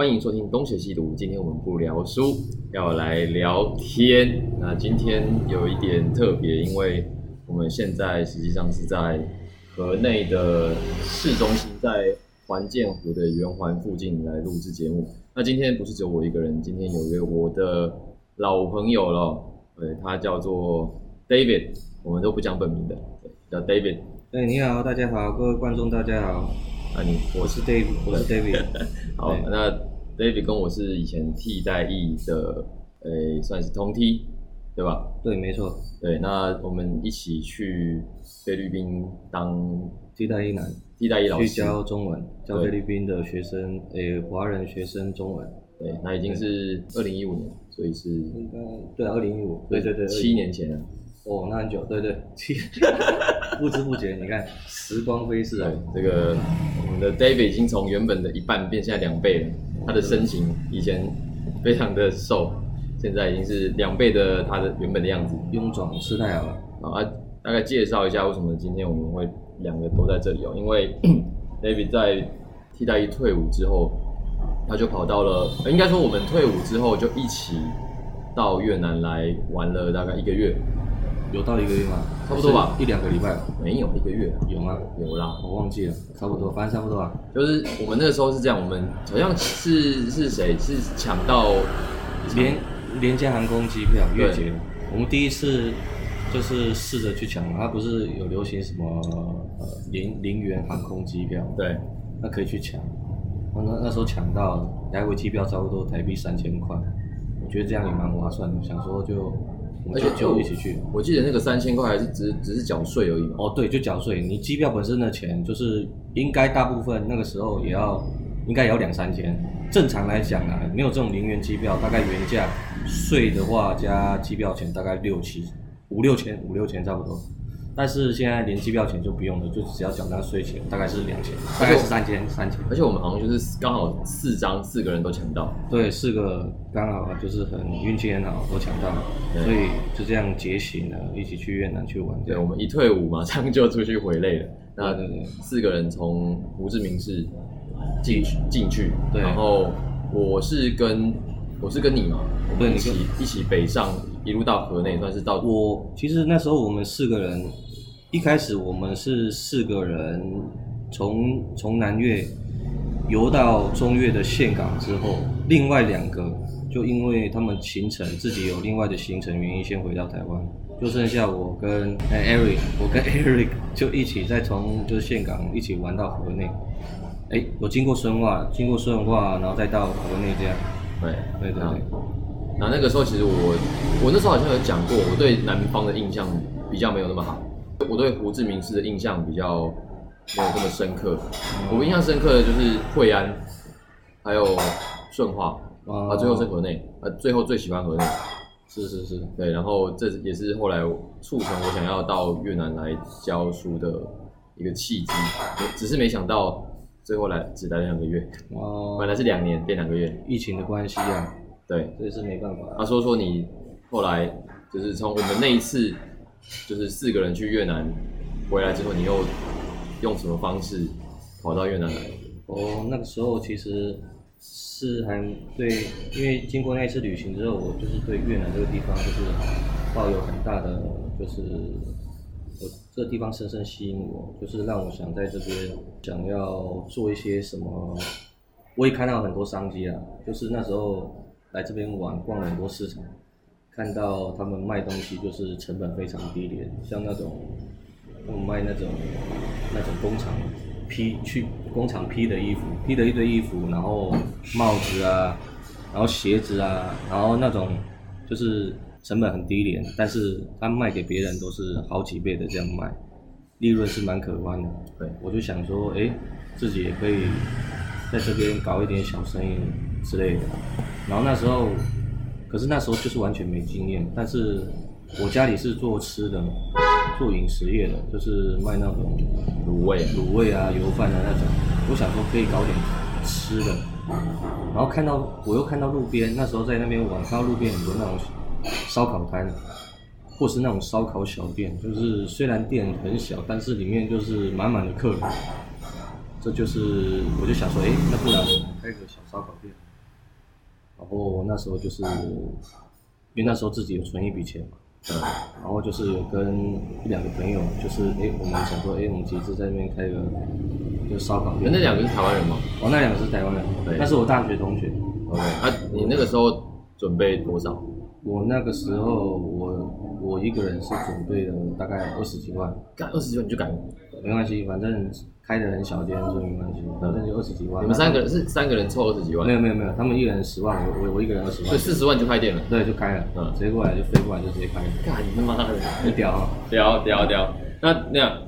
欢迎收听东邪西毒。今天我们不聊书，要来聊天。那今天有一点特别，因为我们现在实际上是在河内的市中心，在环建湖的圆环附近来录制节目。那今天不是只有我一个人，今天有一位我的老朋友了，对，他叫做 David，我们都不讲本名的，对叫 David。哎，你好，大家好，各位观众大家好，啊，你我是 David，我是 David。好，那 David 跟我是以前替代役的，诶、算是同梯，对吧？对，没错，对，那我们一起去菲律宾当替代役男。替代役老师。去，教中文，教菲律宾的学生，诶，华人学生中文。对，那已经是二零一五年，所以是应该对，二零一五，对对对，七年前了。哦，那很久，对对，七，不知不觉，你看时光飞逝啊。对，，这个我们的 David 已经从原本的一半变现在两倍了，他的身形以前非常的瘦，现在已经是两倍的他的原本的样子。臃肿，吃太好了，好啊，大概介绍一下为什么今天我们会两个都在这里哦，因为 David 在替代一退伍之后，他就跑到了，呃应该说我们退伍之后就一起到越南来玩了大概一个月，有到一个月吗？差不多吧。一两个礼拜吧，没有一个月。啊，有吗？有啦，我忘记了，差不多，反正差不多啊。就是我们那个时候是这样，我们好像是是谁？是抢到廉廉价航空机票月对结，我们第一次就是试着去抢，它不是有流行什么呃零零元航空机票，对。那可以去抢。那那那时候抢到来回机票差不多台币三千块，我觉得这样也蛮划算的，想说就我们就而且就一起去。我记得那个三千块还是只只是缴税而已嘛，哦，对，就缴税，你机票本身的钱就是应该大部分那个时候也要应该也要两三千。正常来讲啊，没有这种零元机票，大概原价税的话加机票钱大概六七五六千五六千差不多。但是现在连机票钱就不用了，就只要缴那税钱，大概是两千，大概是三千三千。而且我们好像就是刚好四张四个人都抢到，对，四个刚好就是很运气很好，都抢到，对所以就这样结醒了，一起去越南去玩。对，我们一退伍马上就出去回类了。那四个人从胡志明市进去进去，对然后我是跟我是跟你嘛，我们一起一起北上，一路到河内，算是到我其实那时候我们四个人，一开始我们是四个人从从南越游到中越的岘港之后，另外两个就因为他们行程自己有另外的行程原因，先回到台湾，就剩下我跟哎 Eric，我跟 Eric 就一起再从就是岘港一起玩到河内，哎，我经过顺化，经过顺化，然后再到河内这样，对对对对对。那那个时候其实我我那时候好像有讲过，我对南方的印象比较没有那么好，我对胡志明市的印象比较没有这么深刻。我印象深刻的就是惠安，还有顺化，啊，最后是河内，啊，最后最喜欢河内。是是是，对，然后这也是后来促成我想要到越南来教书的一个契机，只是没想到最后来只待了两个月，哦本来是两年变两个月。疫情的关系啊，对，这是没办法。他说说你后来就是从我们那一次就是四个人去越南回来之后，你又用什么方式跑到越南来？哦，那个时候其实是还对，因为经过那一次旅行之后，我就是对越南这个地方就是抱有很大的，就是我这个地方深深吸引我，就是让我想在这边想要做一些什么。我也看到很多商机啊，就是那时候来这边玩，逛了很多市场，看到他们卖东西就是成本非常低廉，像那种他们卖那种那种工厂批去工厂批的衣服，批的一堆衣服，然后帽子啊，然后鞋子啊，然后那种就是成本很低廉，但是他卖给别人都是好几倍的这样卖，利润是蛮可观的。对，我就想说，哎，自己也可以在这边搞一点小生意之类的。然后那时候，可是那时候就是完全没经验，但是我家里是做吃的，做饮食业的，就是卖那种卤味，卤味啊、油饭啊那种。我想说可以搞点吃的，然后看到我又看到路边，那时候在那边玩，看到路边很多那种烧烤摊，或是那种烧烤小店，就是虽然店很小，但是里面就是满满的客人。这就是我就想说，哎，那不然我开个小烧烤店，然后我那时候就是，因为那时候自己有存一笔钱嘛，嗯，然后就是有跟一两个朋友，就是哎，我们想说，哎，我们其实在那边开个就是烧烤店。那两个是台湾人吗哦，那两个是台湾人对，那是我大学同学。？OK，啊，你那个时候准备多少？我那个时候，我我一个人是准备了大概二十几万，干二十几万你就敢？没关系，反正开的很小间，所以没关系，反正就二十几万。你们三个人是三个人凑二十几万没？有没有没有，他们一人十万，我我我一个人二十万，所以四十万就开店了。对，就开了，嗯直接过来就飞过来就直接开了，干你他妈的！很屌啊！屌屌屌！那那样，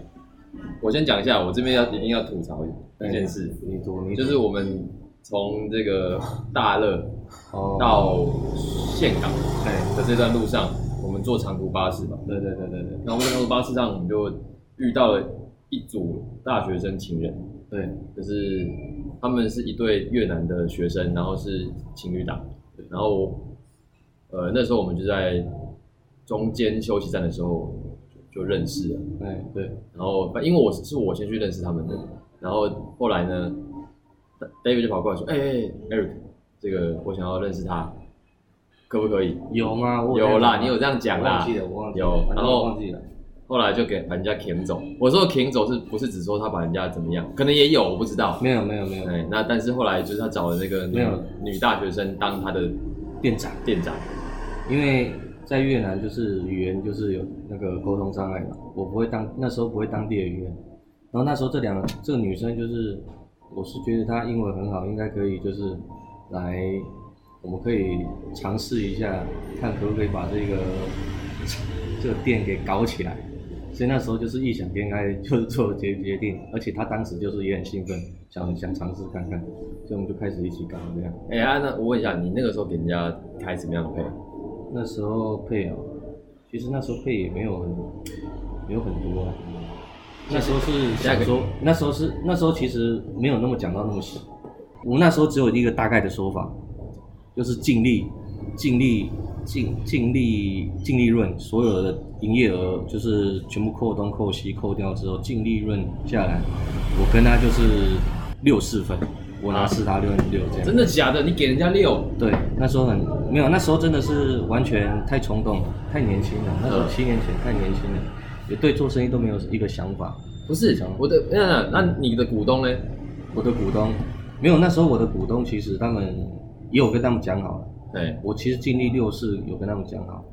我先讲一下，我这边要一定要吐槽一件事，你多你就是我们从这个 大乐哦，到岘港哎，的这段路上，我们坐长途巴士嘛。对对对对对然后我们在长途巴士上，我们就遇到了一组大学生情人，对，就是他们是一对越南的学生，然后是情侣档，然后呃那时候我们就在中间休息站的时候就就认识了。哎对，然后因为我是是我先去认识他们的，然后后来呢，David 就跑过来说：“哎、哎、Eric，这个我想要认识他，可不可以有吗？我有啦你有这样讲啦我忘记了，我忘记了，有然后忘记了，？”后来就给把人家舔走。我说舔走是不是只说他把人家怎么样？可能也有，我不知道。没有没有没有，哎，那但是后来就是他找了那个女没有女大学生当他的店长。店长，因为在越南就是语言就是有那个沟通障碍嘛，我不会当那时候不会当地的语言，然后那时候这两个这个女生就是，我是觉得她英文很好，应该可以就是来，我们可以尝试一下，看可不可以把这个这个店给搞起来。所以那时候就是异想天开，就是做了决决定，而且他当时就是也很兴奋，想想尝试看看，所以我们就开始一起搞这样。哎、啊，那我问一下，你那个时候给人家开什么样的配？那时候配哦，其实那时候配也没有很，没有很多啊。那时候是想说，那时候是那时候其实没有那么讲到那么细。我们那时候只有一个大概的说法，就是净利、净利、净净利、净利润，所有的营业额就是全部扣东扣西扣掉之后，净利润下来，我跟他就是六四分，我拿四，他六六这样。真的假的？你给人家六？对，那时候很没有，那时候真的是完全太冲动了，太年轻了。那时候嗯七年前太年轻了，也对做生意都没有一个想法。不是我的，那那那你的股东呢？我的股东没有，那时候我的股东其实他们也有跟他们讲好了，对，我其实尽力六是有跟他们讲好，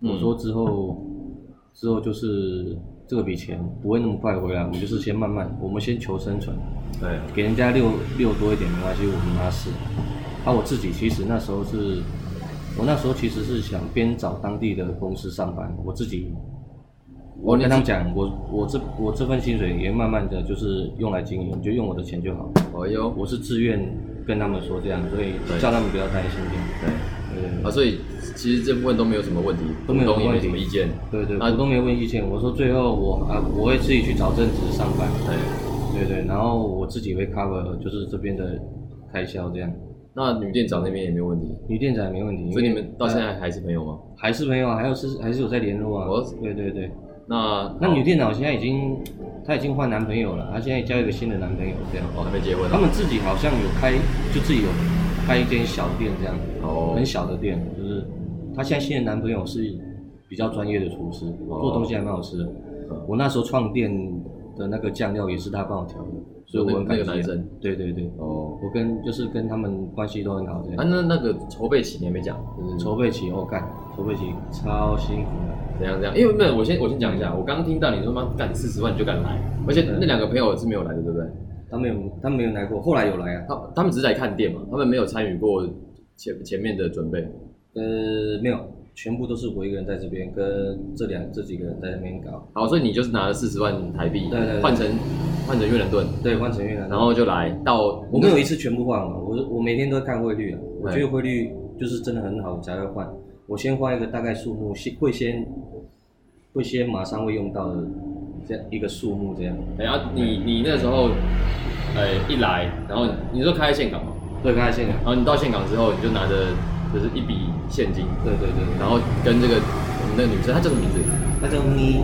嗯我说之后之后就是这个笔钱不会那么快回来，我们就是先慢慢，我们先求生存，对，给人家六六多一点没关系，我们拿四。啊，我自己其实那时候是，我那时候其实是想边找当地的公司上班，我自己，我跟他们讲，我我这我这份薪水也慢慢的就是用来经营，就用我的钱就好。哦哟，我是自愿跟他们说这样，所以叫他们不要担心这样。对，对啊，所以其实这部分都没有什么问题，都没有问题什么意见，对对，啊都没有问意见，我说最后我啊我会自己去找正职上班，对。对对，然后我自己会 cover 就是这边的开销这样。那女店长那边也没有问题，女店长也没问题，所以你们到现在还是朋友吗？还是朋友啊，还有是还是有在联络啊我。对对对，那那女店长现在已经，她已经换男朋友了，她现在交一个新的男朋友这样。哦还没结婚啊，他们自己好像有开，就自己有开一间小店这样，哦。很小的店，就是她现在新的男朋友是比较专业的厨师，做东西还蛮好吃的。嗯。我那时候创店的那个酱料也是他帮我调的，所以我很感激、啊。那个男生对对对，哦，我跟就是跟他们关系都很好这样。啊那那个筹备期你还没讲，就是筹备期哦干，筹备期超辛苦的。怎样怎样？因为没有，我先我先讲一下，我刚刚听到你说妈干四十万你就敢来，而且那两个朋友是没有来的，对不对？他们有，他们没有来过，后来有来啊。他他们只是来看店嘛，他们没有参与过前前面的准备。呃，没有，全部都是我一个人在这边，跟这两这几个人在那边搞。好，所以你就是拿了四十万台币，对对对换成换成越南盾，对，换成越南盾。然后就来到我没有一次全部换完，我我每天都在看汇率啊。我觉得汇率就是真的很好，我才会换。我先换一个大概数目，先会先会先马上会用到的这样一个数目这样。然后你你那时候，呃，一来，然后你说开在岘港嘛，对，刚才现在，然后你到岘港之后，你就拿着就是一笔现金，对对对，然后跟这个我们那个女生，她叫什么名字？她叫妮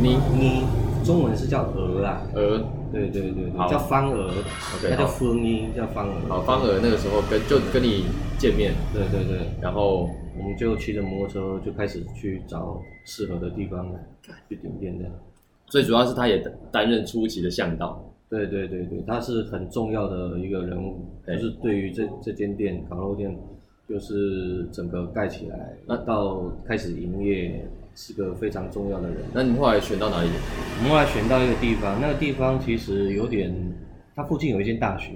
妮妮，中文是叫鹅啊，鹅，对对对对，叫方鹅，OK，她叫好。风音，叫方鹅。好，方鹅那个时候跟就跟你见面，对对对，然后我们就骑着摩托车就开始去找适合的地方去顶店这样。最主要是他也担任初期的向导，对对对对，他是很重要的一个人物，就是对于这这间店烤肉店，就是整个盖起来，那到开始营业是个非常重要的人。那你后来选到哪里？我们后来选到一个地方，那个地方其实有点，它附近有一间大学，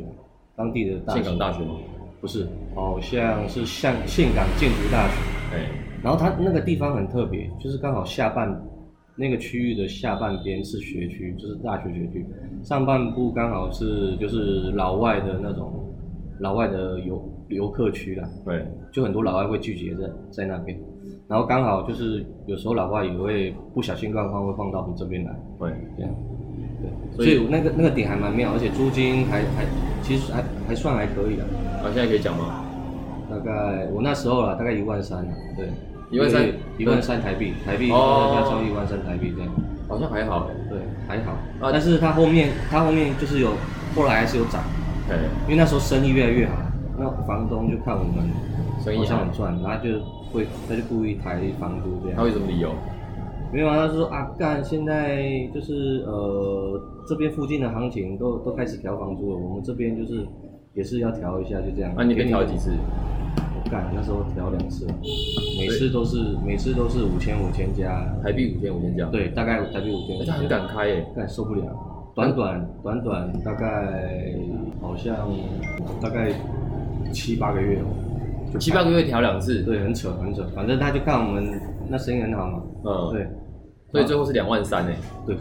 当地的大学。岘港大学吗？不是，好像是像岘港建筑大学。哎，然后它那个地方很特别，就是刚好下半那个区域的下半边是学区，就是大学学区，上半部刚好是就是老外的那种老外的游游客区啦，对，就很多老外会聚集在在那边。然后刚好就是有时候老外也会不小心乱放，会放到我们这边来，对，这样。对，所以那个那个点还蛮妙，而且租金还还其实还还算还可以的，啊，现在可以讲吗？大概我那时候啦，大概一万三啊，对，一万三？一万三台币，台币哦。加超一万三台币这样，好像还好，对，还好。啊。但是它后面它后面就是有后来还是有涨，对，因为那时候生意越来越好，那房东就看我们生意好好像很，赚，然后就会他就故意抬房租这样。他为什么理由？没有啊，他说啊，干，现在就是呃这边附近的行情都都开始调房租了，我们这边就是也是要调一下，就这样。那你可以给调几次？我干，那时候调两次，每次都是每次都是五千五千加，台币五千五千加，对，大概台币五千哎，。他很敢开耶，干受不了，短短短短大概好像大概七八个月哦，七八个月调两次，对，很扯很扯，反正他就看我们那生意很好嘛，嗯，对。所以最后是两万三诶，对，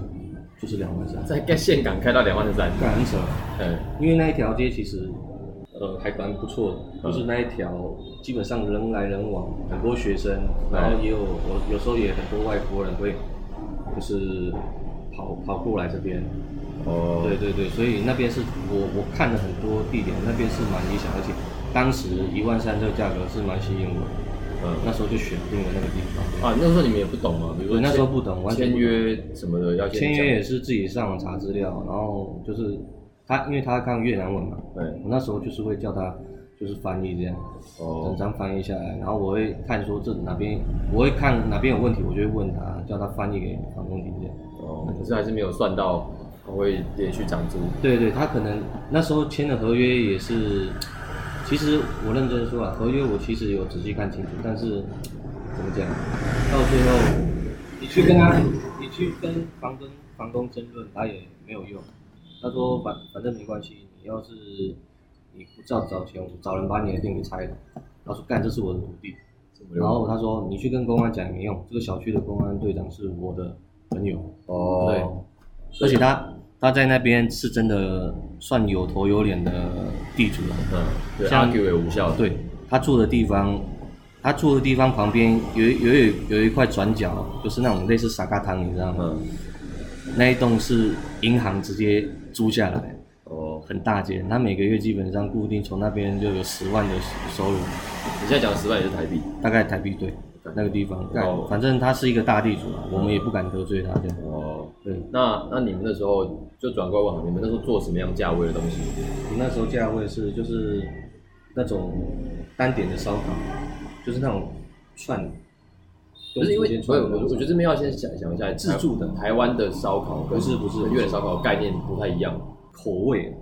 就是两万三，在盖岘港开到两万三，干很扯，嗯，因为那一条街其实呃还蛮不错的，嗯。就是那一条基本上人来人往，很多学生，然后也有我有时候也很多外国人会就是跑跑过来这边，哦，对对对，所以那边是我我看了很多地点，那边是蛮理想，而且当时一万三这个价格是蛮吸引我的，嗯，那时候就选定了那个地方。啊，那时候你们也不懂嘛，比如说那时候不懂完全签约什么的要签约也是自己上网查资料，然后就是他，因为他看越南文嘛，对，我那时候就是会叫他就是翻译这样，哦。整哦，张翻译下来，然后我会看说这哪边，我会看哪边有问题，我就会问他，叫他翻译给房东听这样。哦，可是还是没有算到他会连续涨租，对对，他可能那时候签的合约也是，其实我认真说啊，合约我其实有仔细看清楚，但是怎么讲，到最后你去跟他，你去跟房东房东争论，他也没有用。他说反反正没关系，你要是你不照找钱，我找人把你的店给拆了。他说干，这是我的土地。然后他说你去跟公安讲也没用，这个小区的公安队长是我的朋友。哦，对而且他他在那边是真的算有头有脸的地主了。嗯，对像，argue 也无效，，对他住的地方，他住的地方旁边有有有有一块转角，就是那种类似沙咖汤，你知道吗？嗯，那一栋是银行直接租下来，哦，很大间，他每个月基本上固定从那边就有十万的收入，你现在讲的十万也是台币，大概台币对那个地方，干哦。反正他是一个大地主啊，我们也不敢得罪他这样。哦，对，那那你们那时候就转过来问好，你们那时候做什么样价位的东西？你那时候价位是就是那种单点的烧烤，就是那种串，不是因为所以我我觉得这边要先想想一下，自助的台湾的烧烤跟不是不是。跟越南烧烤概念不太一样，口味，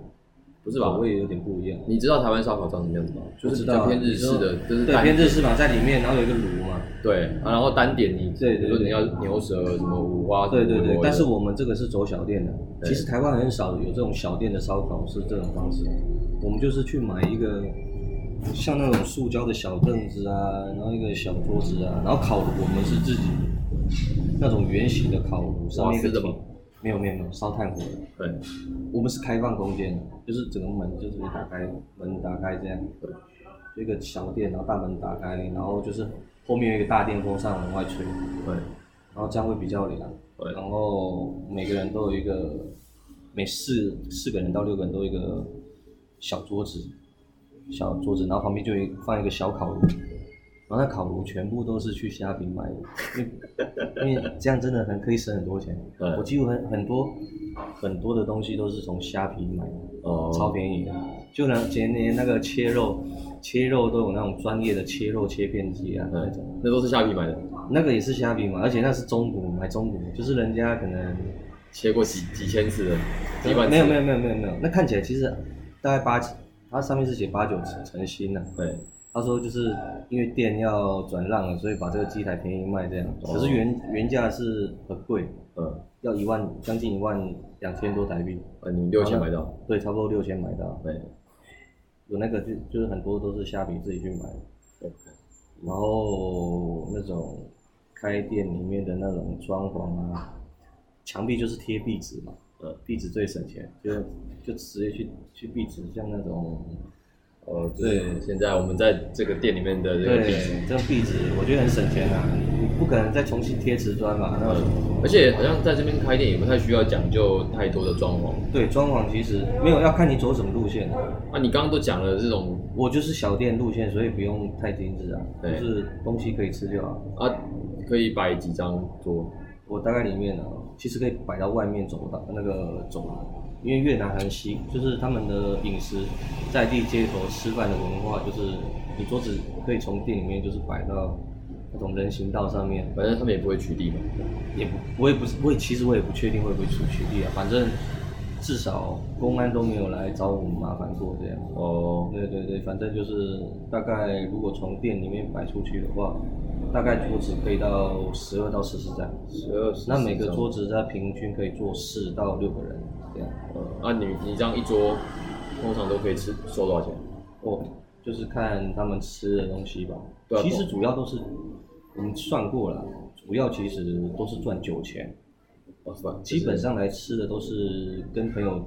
不是吧我也有点不一样。你知道台湾烧烤长什么样子吗？就是比偏日式的，就是对单偏日式嘛，在里面，然后有一个炉嘛。对，啊然后单点你，对对如说你要牛舌什么五花，对对对，但是我们这个是走小店的，对其实台湾很少有这种小店的烧烤是这种方式。我们就是去买一个像那种塑胶的小凳子啊，然后一个小桌子啊，然后烤炉我们是自己那种圆形的烤炉，上面一个瓦斯的吗铁没有没有没有烧炭火。的。对，我们是开放空间，就是整个门就是你打开，门打开这样，对，就一个小店，然后大门打开，然后就是后面有一个大电风扇往外吹，对，然后这样会比较凉，对。然后每个人都有一个，每四四个人到六个人都有一个小桌子，小桌子，然后旁边就有一放一个小烤炉，然后那烤炉全部都是去虾皮买的，因为因为这样真的很可以省很多钱。嗯我几乎很很多很多的东西都是从虾皮买的，哦，超便宜的。就连，前年那个切肉，切肉都有那种专业的切肉切片机啊，那种嗯，那都是虾皮买的，那个也是虾皮嘛，而且那是中古买中古，就是人家可能切过几几千次的，几万次没有没有没有没有没有，那看起来其实大概八，它上面是写八九成成新的、对，他说就是因为店要转让了，所以把这个机台便宜卖这样。哦可是原原价是很贵，嗯，要一万将近一万两千多台币，呃，你六千买到，对，差不多六千买到。对，有那个就就是很多都是虾皮自己去买的，对然后那种开店里面的那种装潢啊，墙壁就是贴壁纸嘛，呃，壁纸最省钱，就就直接去去壁纸，像那种哦，对，现在我们在这个店里面的这个对壁纸，这个壁纸，我觉得很省钱啊，你不可能再重新贴瓷砖嘛，那嗯，而且好像在这边开店也不太需要讲究太多的装潢。对装潢其实没有要看你走什么路线，啊，你刚刚都讲了这种我就是小店路线，所以不用太精致啊，就是东西可以吃就好。啊，可以摆几张桌，我大概里面呢，其实可以摆到外面走廊那个走廊，因为越南很习，就是他们的饮食在地街头吃饭的文化，就是你桌子可以从店里面就是摆到那种人行道上面，反正他们也不会取缔嘛。也不我也不是我也其实我也不确定会不会出取缔啊，反正至少公安都没有来找我们麻烦过这样。哦，对对对，反正就是大概如果从店里面摆出去的话，大概桌子可以到十二到十四张。十二那每个桌子它平均可以坐四到六个人这样。呃，啊，你你这样一桌，通常都可以吃收多少钱？哦，就是看他们吃的东西吧。对啊其实主要都是我们算过了，主要其实都是赚酒钱。哦，是吧？基本上来吃的都是跟朋友，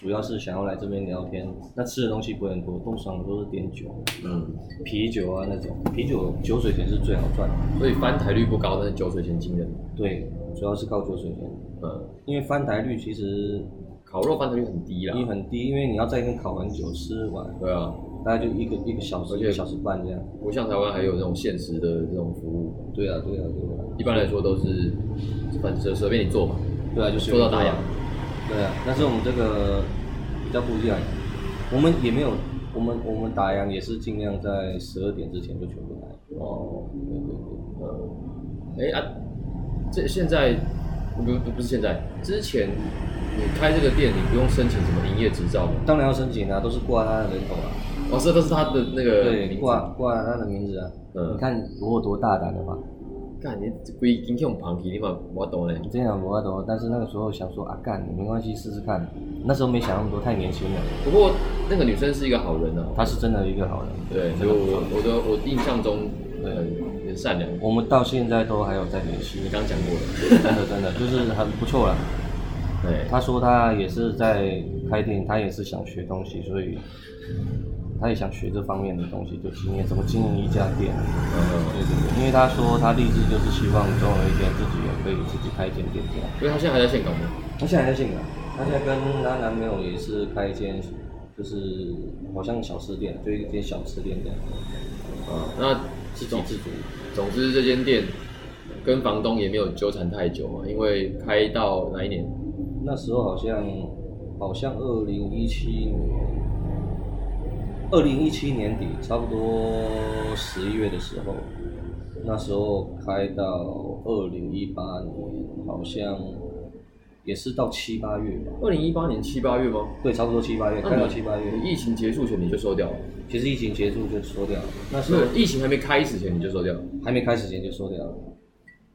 主要是想要来这边聊天。那吃的东西不会很多，通常都是点酒，嗯，啤酒啊那种。啤酒酒水钱是最好赚的。所以翻台率不高，但是酒水钱惊人。对，主要是靠酒水钱，嗯，因为翻台率其实烤肉翻台率很低啦你。很低，因为你要在那边烤完酒吃完，对啊，大概就一个一个小时、一个小时半这样。不像台湾还有这种限时的这种服务，对啊，对啊，对啊。一般来说都是反正随便你做嘛。对啊，就是做到打烊。对啊，但是我们这个比较不一样，我们也没有，我们我们打烊也是尽量在十二点之前就全部来。哦，对对对，呃，哎啊，这现在不不不是现在，之前你开这个店，你不用申请什么营业执照吗？当然要申请啊，都是挂他的人头啊。哦，这都是他的那个对，挂挂他的名字啊。嗯你看我有多大胆的吧？干你规今天用旁皮，你嘛我懂嘞。这样我懂，但是那个时候想说啊，干没关系，试试看。那时候没想那么多，太年轻了。不过那个女生是一个好人啊，她是真的一个好人。对，我我的我印象中，很很善良。我们到现在都还有在联系你，刚刚讲过了，真的真的就是很不错了。对，他说他也是在开店，他也是想学东西，所以他也想学这方面的东西，就经验怎么经营一家店。嗯对对对，因为他说他立志就是希望总有一天自己也可以自己开一间店这样。因为他现在还在香港吗？他现在还在香港，他现在跟他男朋友也是开一间，就是好像小吃店，就一间小吃店这样，啊，那自给自足。总之这间店跟房东也没有纠缠太久嘛，因为开到哪一年？那时候好像好像二零一七年，二零一七年底，差不多十一月的时候，那时候开到二零一八年，好像也是到七八月吧。二零一八年七八月吗？对，差不多七八月，开到七八月。疫情结束前你就收掉了？其实疫情结束就收掉了，那时候，疫情还没开始前你就收掉了？还没开始前就收掉了。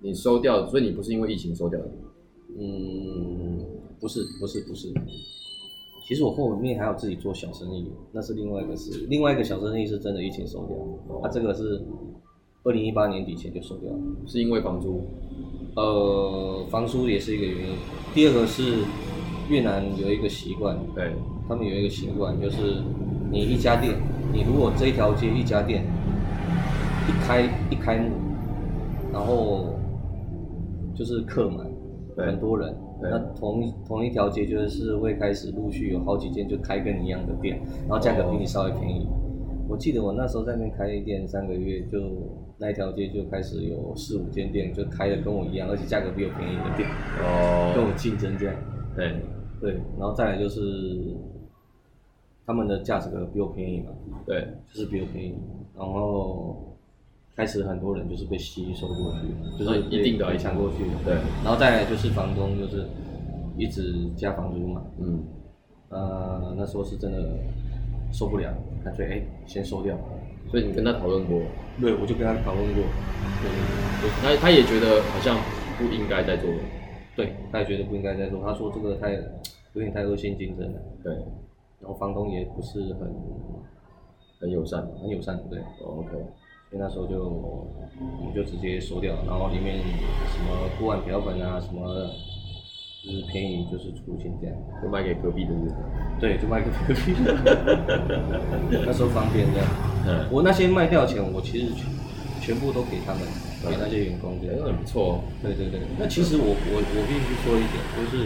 你收掉，所以你不是因为疫情收掉的？嗯，不是，不是，不是。其实我后面还有自己做小生意，那是另外一个事。另外一个小生意是真的疫情收掉，啊，这个是二零一八年底前就收掉了。是因为房租？呃，房租也是一个原因。第二个是越南有一个习惯，对，他们有一个习惯，就是你一家店，你如果这一条街一家店一开一开幕，然后就是客满，对很多人，对那同一同一条街就是会开始陆续有好几间就开跟你一样的店，然后价格比你稍微便宜。我记得我那时候在那边开店三个月，就那一条街就开始有四五间店，就开的跟我一样，而且价格比我便宜的店，跟哦，我竞争这样。对，对，然后再来就是他们的价格比我便宜嘛，对，就是比我便宜，然后开始很多人就是被吸收过去，就是啊一定的被抢过去。对，然后再来就是房东就是一直加房租嘛，嗯，呃，那时候是真的受不了，干脆哎先收掉。所以你跟他讨论过，对，我就跟他讨论过，对他他也觉得好像不应该再做了，对，他也觉得不应该再做，他说这个太有点太恶性竞争了，对，然后房东也不是很很友善，很友善，对，哦，OK，所以那时候就我们就直接收掉，然后里面什么锅碗瓢盆啊什么，就是便宜就是出钱这样，就卖给隔壁的人，对，就卖给隔壁的，那时候方便这样。嗯，我那些卖掉的钱，我其实全全部都给他们，给那些员工这样。那很不错哦，对对对，那其实我我我必须说一点，就是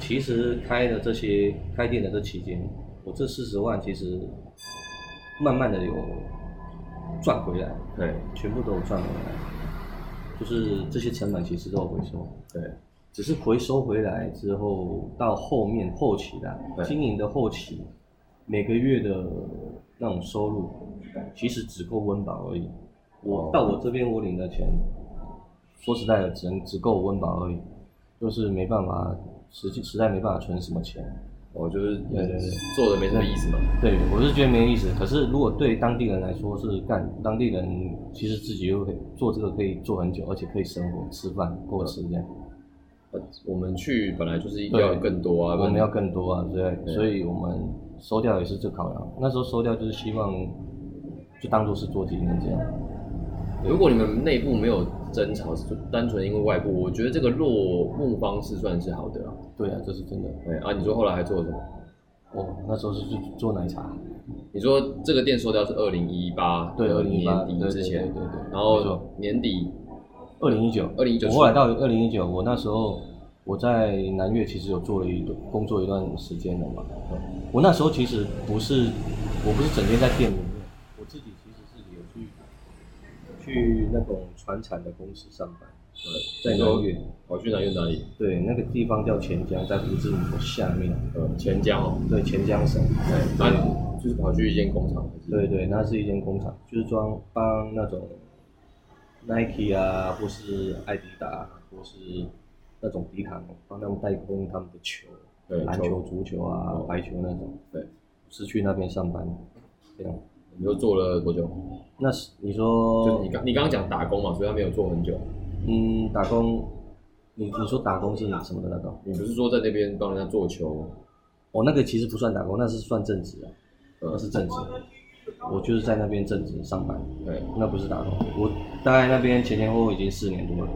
其实开的这些开店的这期间，我这四十万其实慢慢的有赚回来，对，全部都有赚回来，就是这些成本其实都有回收，对，只是回收回来之后，到后面后期啦，对。经营的后期，每个月的那种收入，其实只够温饱而已。我哦。到我这边我领的钱，说实在的，只能只够温饱而已，就是没办法，实际实在没办法存什么钱。我就是做的没什么意思嘛，对，我是觉得没有意思。可是如果对当地人来说是干，当地人其实自己又可以做这个可以做很久，而且可以生活吃饭过吃这样。呃我们去本来就是要更多啊，我们要更多啊，对，对所以我们收掉也是这考量。那时候收掉就是希望就当做是做纪念这样。如果你们内部没有争吵，是单纯因为外部，我觉得这个落幕方式算是好的啊。对啊，这是真的。对啊，你说后来还做了什么？哦，那时候是去做奶茶，你说这个店收掉是二零一八对，二零一八年底之前，对对对对对，然后年底二零一九，二零一九我后来到二零一九，我那时候我在南越其实有做了一段工作一段时间了嘛。我那时候其实不是，我不是整天在店里面，我自己其实是有去去那种船产的公司上班，对在你说南越，跑去南越哪里？对，那个地方叫钱江，在胡志明的下面，呃，钱江哦，对，钱江省。对，那就是跑去一间工厂，对对，那是一间工厂，就是装帮那种 Nike 啊，或是艾迪达，或是那种迪卡侬，帮他们代工他们的球，对篮球、足球啊哦、排球那种，对，是去那边上班，这样。你都做了多久？那是你说，就你刚你刚刚讲打工嘛，所以他没有做很久。嗯，打工，你你说打工是什么的打工？你不是说在那边帮人家做球？哦，那个其实不算打工，那是算正职啊，那呃，是正职。我就是在那边正职上班，对。那不是打工。我大概那边前前后后已经四年多了。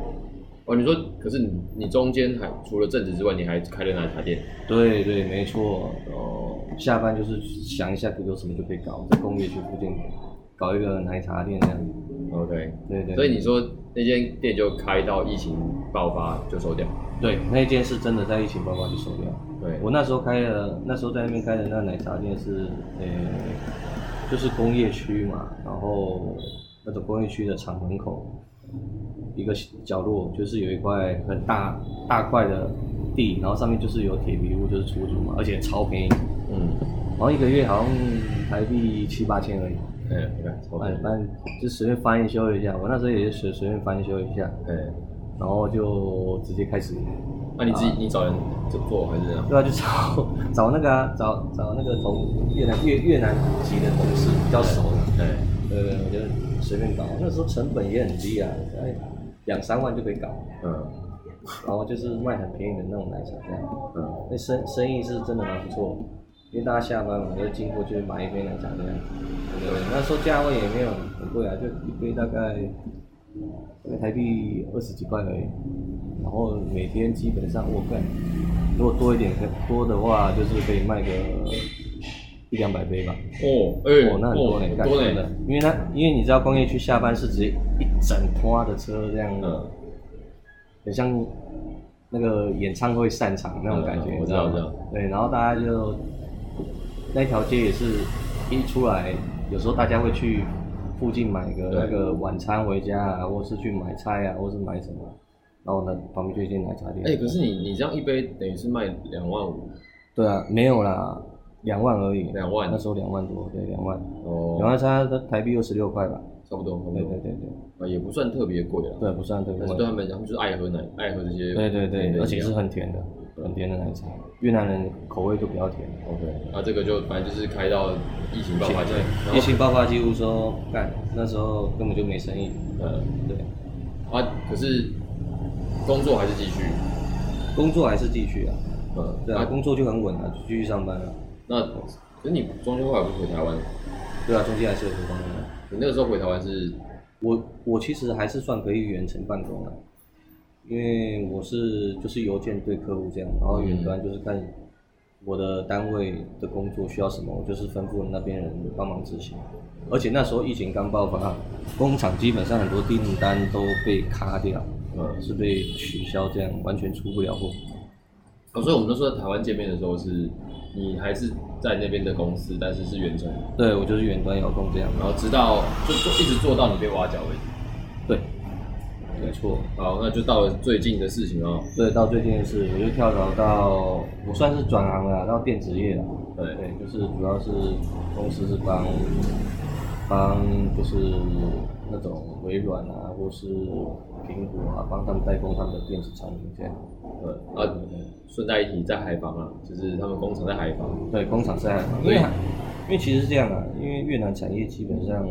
哦，你说，可是你你中间还除了正职之外，你还开了奶茶店？对对，没错。哦，下班就是想一下有什么就可以搞，在工业区附近搞一个奶茶店这样。OK，对对。所以你说那间店就开到疫情爆发就收掉？对那间是真的在疫情爆发就收掉。对，我那时候开的，那时候在那边开的那奶茶店是，呃、就是工业区嘛，然后那种工业区的厂门口一个角落，就是有一块很大大块的地，然后上面就是有铁皮屋，就是出租嘛，而且超便宜，嗯，然后一个月好像台币七八千而已。哎，你看，超反反正就随便翻一修一下，我那时候也是随随便翻修一下，哎，然后就直接开始，那你自己你找人做做还是怎样？对啊，就找找那个啊，找找那个同越南越越南籍的同事比较熟的，对，对对，我就随便搞，那时候成本也很低啊，哎，两三万就可以搞，嗯然后就是卖很便宜的那种奶茶这样，嗯，那生生意是真的蛮不错，因为大家下班嘛，就经过就买一杯奶茶这样，对那时候价位也没有很贵啊，就一杯大概大概台币二十几块而已，然后每天基本上我干，如果多一点可多的话，就是可以卖个一两百杯吧。哦，哎，哦，那很多呢，干很多真的。呢，，因为它因为你知道工业区下班是直接一整拖的车这样，嗯，很像那个演唱会散场那种感觉，我知道我知道？对，然后大家就那条街也是一出来，有时候大家会去附近买个那个晚餐回家啊，或是去买菜啊，或是买什么，然后呢旁边就一间奶茶店。哎、可是你你这样一杯等于是卖两万五对啊，没有啦，两万而已。两万那时候两万多，对，两万，哦，两万差台币二十六块吧。差不多，差不多对对对对，啊，也不算特别贵了。对，不算特别贵但是对。他们讲，就是爱喝奶，爱喝这些。对对对，而且是很很甜的，很甜的奶茶。越南人口味就比较甜。OK。那这个就反正就是开到疫情爆发前，疫情爆发几乎说干，那时候根本就没生意。呃对，啊，可是工作还是继续。工作还是继续啊。嗯，对啊，那工作就很稳啊，继续上班啊。那可是你中间后来不是回台湾？对啊，中间还是有回工的。你那个时候回台湾是我我其实还是算可以远程办公的，因为我是就是邮件对客户这样，然后远端就是看我的单位的工作需要什么，我就是吩咐那边人帮忙执行。而且那时候疫情刚爆发，工厂基本上很多订单都被卡掉，呃是被取消，这样完全出不了货。哦，所以我们那时候在台湾见面的时候是，你还是在那边的公司，但是是远程，对我就是远端遥控这样。然后直到就就一直做到你被挖角为止。对，没错。好，那就到了最近的事情哦。对，到最近的事，我就跳槽到我算是转行了，到电子业了。对对，就是主要是公司是帮帮就是那种微软啊，或是苹果啊，帮他们代工他们的电子产品这样。呃啊，顺带一提，在海防啊，就是他们工厂在海防。对，工厂在海防，因对因为其实是这样啊，因为越南产业基本上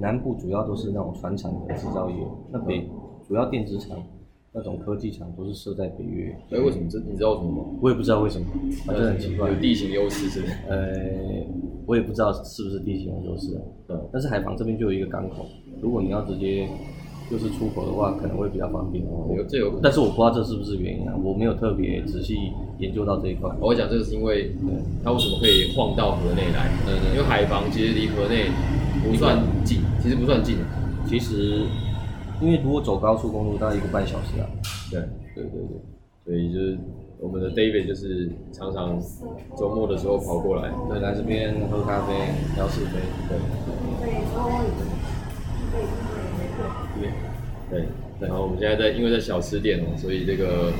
南部主要都是那种船厂的制造业，那北主要电子厂那种科技厂都是设在北越。哎，为什么这你知道为什么吗？我也不知道为什么，反正很奇怪有。地形优势是不是？呃，我也不知道是不是地形优势啊，嗯，但是海防这边就有一个港口，如果你要直接就是出口的话，可能会比较方便。有这有可能。但是我不知道这是不是原因啊，我没有特别仔细研究到这一块。我讲这个是因为它为什么可以晃到河内来？对对因为海防其实离河内不算近，其实不算近。其实，因为如果走高速公路，大概一个半小时啊。对，对对对，所以就是我们的 David 就是常常周末的时候跑过来，对，来这边喝咖啡、聊是非。对，对对，然后我们现在在因为在小吃店哦，所以这个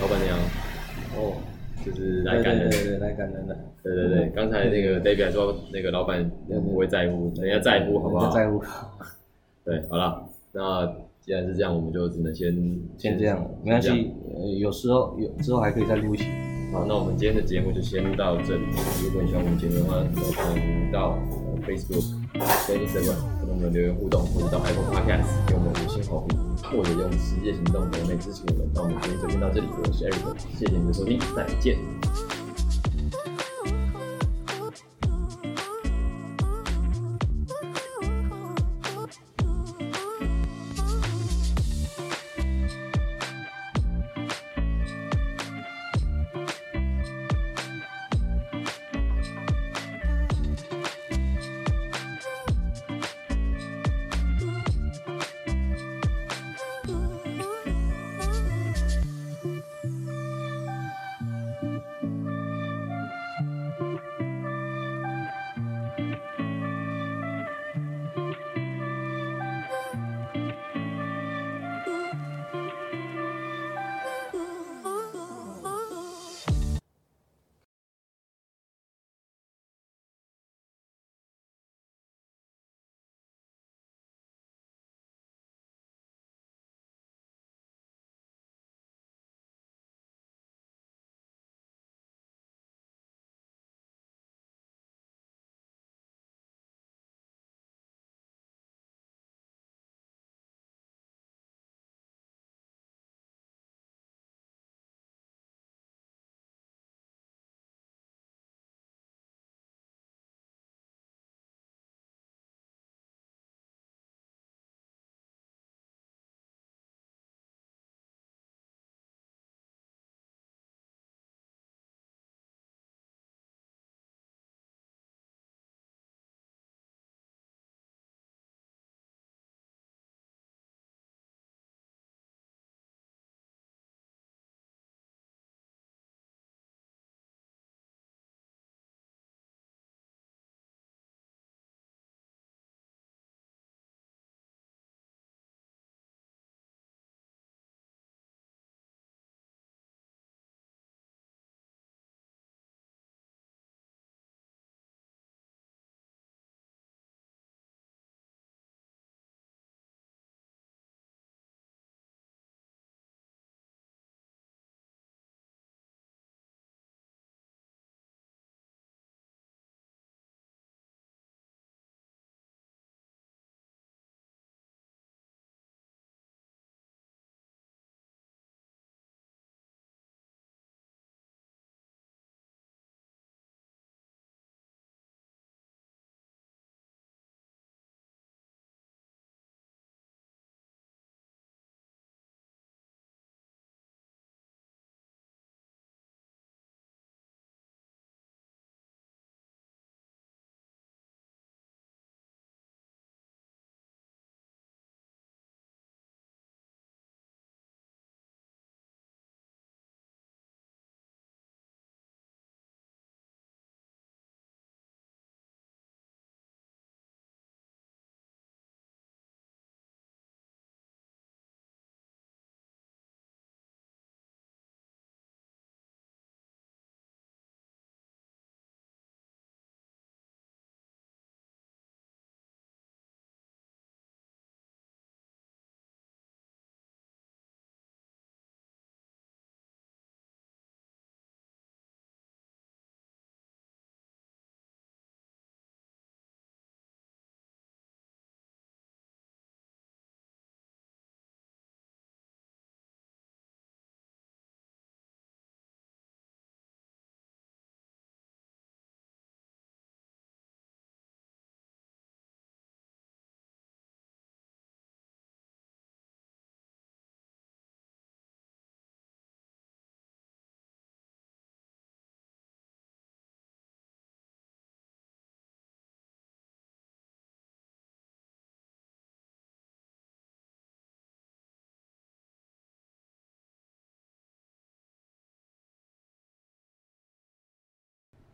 老板娘哦就是来感人。对对对，来感人的。对对对，刚才那个 David 还说那个老板不会在乎，人家在乎好不好？在乎。对，好了，那既然是这样，我们就只能先先这样，没关系。呃，有时候有之后还可以再录一期。好，那我们今天的节目就先到这里。如果你喜欢我们节目的话，欢迎到呃 Facebook 跟 Instagram 跟我们留言互动，或者到 Apple Podcast 给我们五星好评，或者用实际行动来支持我们。那我们今天就先到这里，我是 Eric，谢谢你的收听，再见。